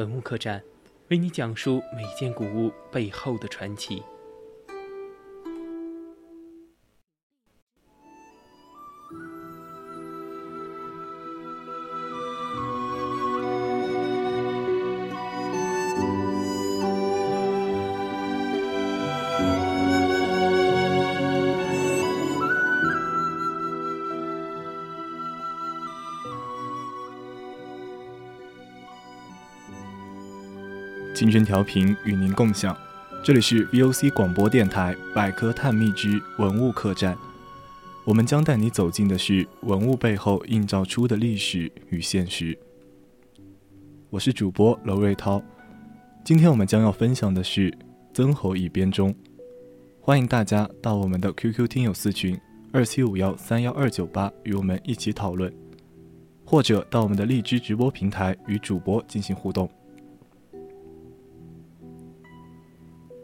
文物客栈，为你讲述每件古物背后的传奇。青春调频与您共享，这里是 VOC 广播电台百科探秘之文物客栈。我们将带你走进的是文物背后映照出的历史与现实。我是主播娄瑞涛，今天我们将要分享的是曾侯乙编钟。欢迎大家到我们的 QQ 听友四群二七五幺三幺二九八与我们一起讨论，或者到我们的荔枝直播平台与主播进行互动。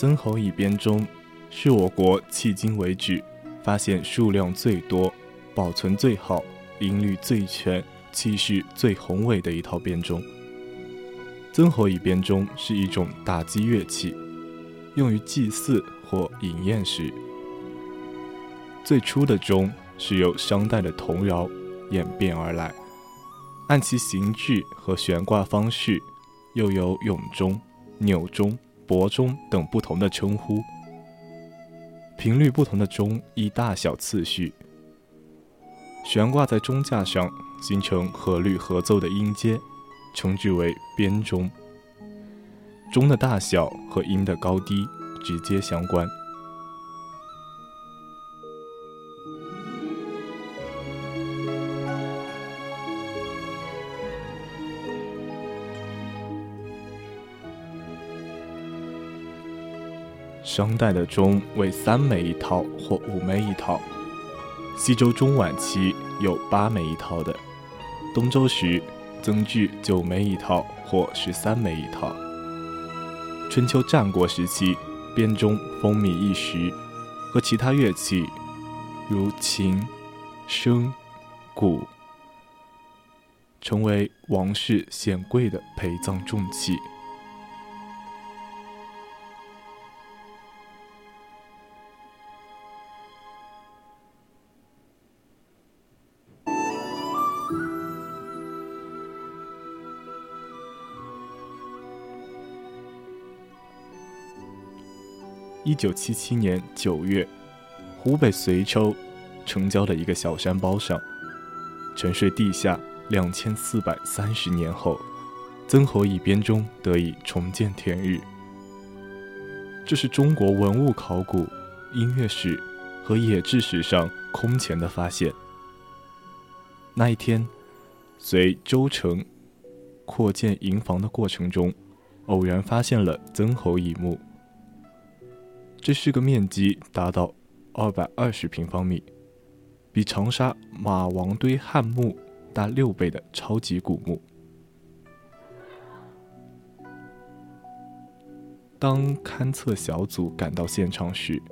曾侯乙编钟是我国迄今为止发现数量最多、保存最好、音律最全、气势最宏伟的一套编钟。曾侯乙编钟是一种打击乐器，用于祭祀或饮宴时。最初的钟是由商代的铜窑演变而来，按其形制和悬挂方式，又有永钟、钮钟。伯钟等不同的称呼，频率不同的钟依大小次序悬挂在钟架上，形成和律合奏的音阶，称之为编钟。钟的大小和音的高低直接相关。商代的钟为三枚一套或五枚一套，西周中晚期有八枚一套的，东周时增至九枚一套或十三枚一套。春秋战国时期，编钟风靡一时，和其他乐器如琴、笙、鼓，成为王室显贵的陪葬重器。一九七七年九月，湖北随州城郊的一个小山包上，沉睡地下两千四百三十年后，曾侯乙编钟得以重见天日。这是中国文物考古、音乐史和冶制史上空前的发现。那一天，随州城扩建营房的过程中，偶然发现了曾侯乙墓。这是个面积达到二百二十平方米，比长沙马王堆汉墓大六倍的超级古墓。当勘测小组赶到现场时，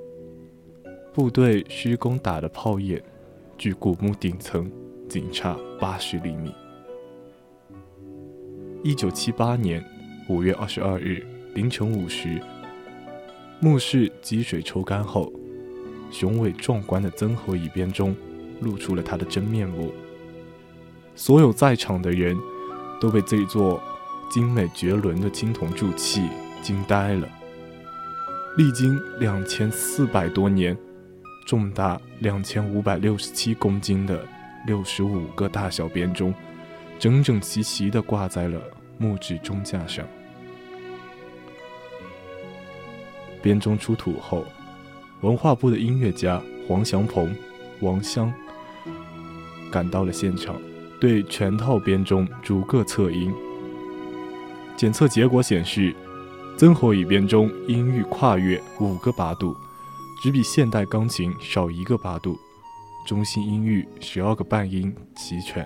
部队施工打的炮眼距古墓顶层仅差八十厘米。一九七八年五月二十二日凌晨五时。墓室积水抽干后，雄伟壮观的曾侯乙编钟露出了他的真面目。所有在场的人都被这座精美绝伦的青铜铸器惊呆了。历经两千四百多年，重达两千五百六十七公斤的六十五个大小编钟，整整齐齐地挂在了木质钟架上。编钟出土后，文化部的音乐家黄祥鹏、王湘赶到了现场，对全套编钟逐个测音。检测结果显示。曾侯乙编钟音域跨越五个八度，只比现代钢琴少一个八度，中心音域十二个半音齐全。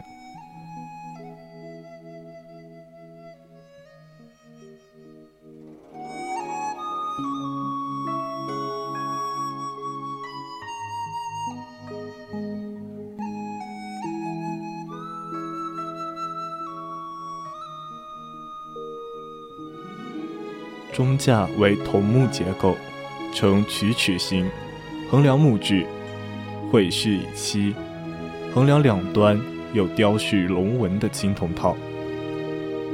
中架为桐木结构，呈曲尺形，横梁木质，绘饰以漆，横梁两端有雕饰龙纹的青铜套。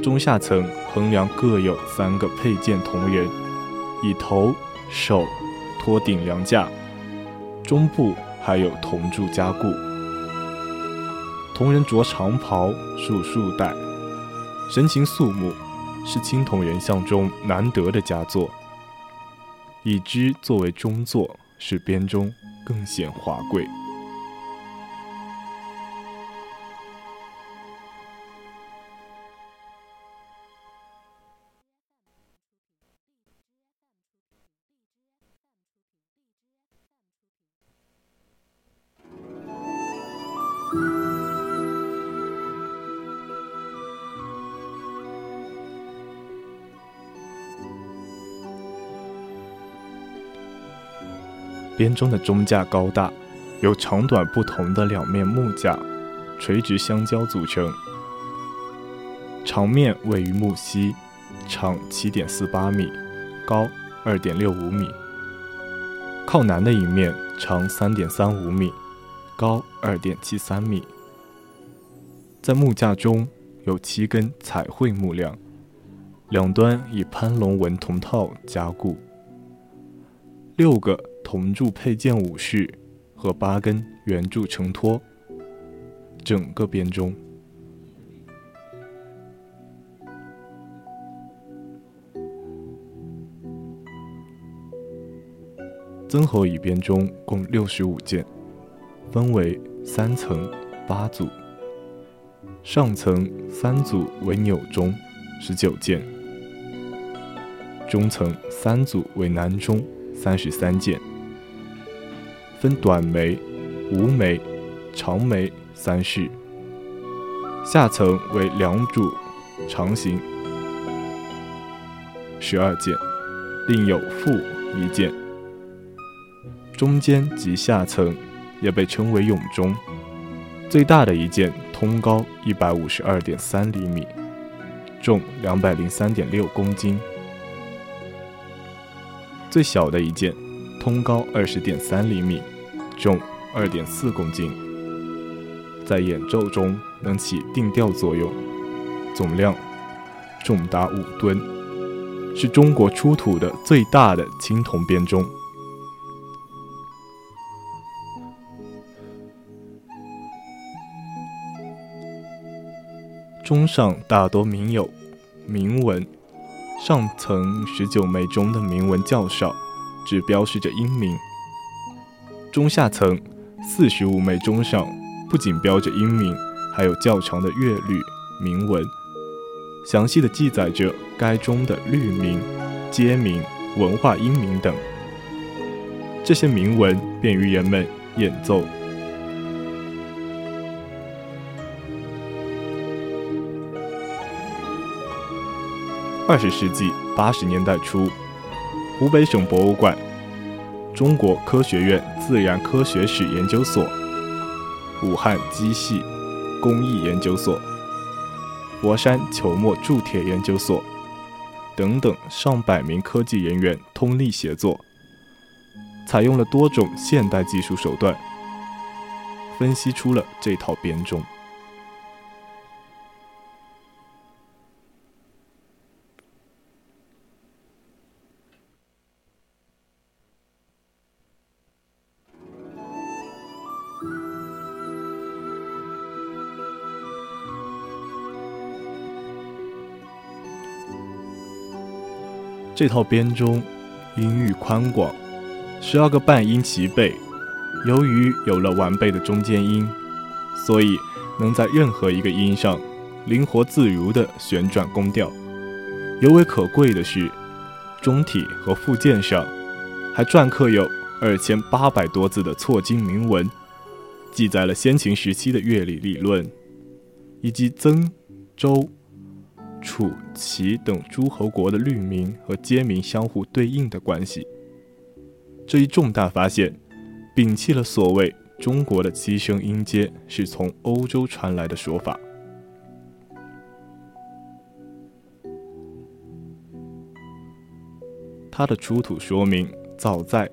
中下层横梁各有三个佩剑铜人，以头、手托顶梁架，中部还有铜柱加固。铜人着长袍，束束带，神情肃穆。是青铜人像中难得的佳作，以之作为中作，使编钟更显华贵。编钟的钟架高大，由长短不同的两面木架垂直相交组成。长面位于木膝，长七点四八米，高二点六五米。靠南的一面长三点三五米，高二点七三米。在木架中有七根彩绘木梁，两端以攀龙纹铜套加固。六个。铜柱配件武士和八根圆柱承托整个编钟。曾侯乙编钟共六十五件，分为三层八组。上层三组为钮钟，十九件；中层三组为南钟，三十三件。分短眉、无眉、长眉三式，下层为梁柱长形，十二件，另有副一件。中间及下层也被称为甬钟，最大的一件通高一百五十二点三厘米，重两百零三点六公斤，最小的一件。通高二十点三厘米，重二点四公斤，在演奏中能起定调作用，总量重达五吨，是中国出土的最大的青铜编钟。钟上大多铭有铭文，上层十九枚钟的铭文较少。只标示着音名。中下层四十五枚钟上不仅标着音名，还有较长的乐律铭文，详细的记载着该钟的律名、街名、文化音名等。这些铭文便于人们演奏。二十世纪八十年代初。湖北省博物馆、中国科学院自然科学史研究所、武汉机械工艺研究所、佛山球墨铸铁研究所等等上百名科技人员通力协作，采用了多种现代技术手段，分析出了这套编钟。这套编钟音域宽广，十二个半音齐备。由于有了完备的中间音，所以能在任何一个音上灵活自如地旋转宫调。尤为可贵的是，钟体和附件上还篆刻有二千八百多字的错金铭文，记载了先秦时期的乐理理论，以及曾、周、楚、齐等诸侯国的律名和街名相互对应的关系。这一重大发现。摒弃了所谓中国的七声音阶是从欧洲传来的说法。它的出土说明，早在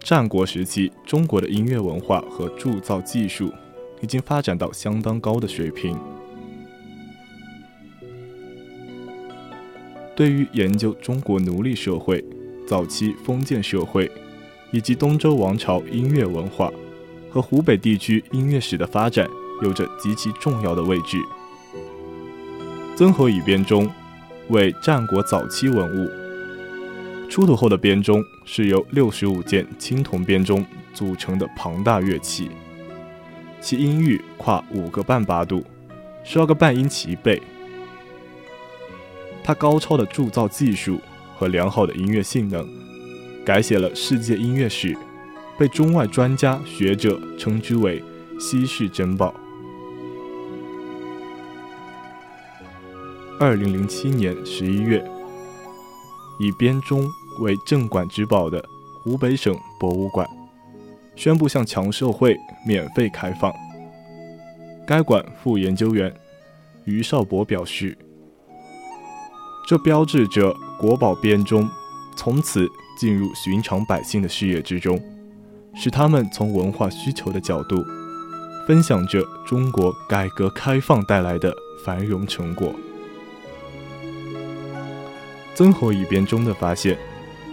战国时期，中国的音乐文化和铸造技术已经发展到相当高的水平。对于研究中国奴隶社会、早期封建社会。以及东周王朝音乐文化和湖北地区音乐史的发展有着极其重要的位置。曾侯乙编钟为战国早期文物，出土后的编钟是由六十五件青铜编钟组成的庞大乐器，其音域跨五个半八度，十二个半音齐备。它高超的铸造技术和良好的音乐性能。改写了世界音乐史，被中外专家学者称之为稀世珍宝。二零零七年十一月，以编钟为镇馆之宝的湖北省博物馆宣布向强社会免费开放。该馆副研究员于少博表示：“这标志着国宝编钟从此。”进入寻常百姓的视野之中，使他们从文化需求的角度分享着中国改革开放带来的繁荣成果。曾侯乙编钟的发现，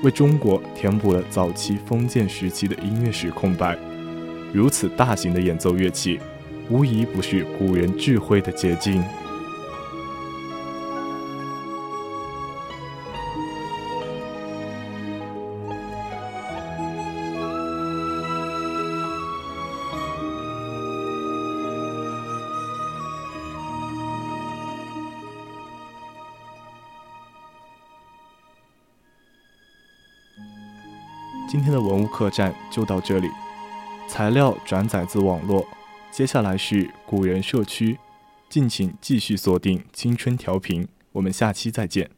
为中国填补了早期封建时期的音乐史空白。如此大型的演奏乐器，无疑不是古人智慧的结晶。今天的文物客栈就到这里，材料转载自网络。接下来是古人社区，敬请继续锁定青春调频，我们下期再见。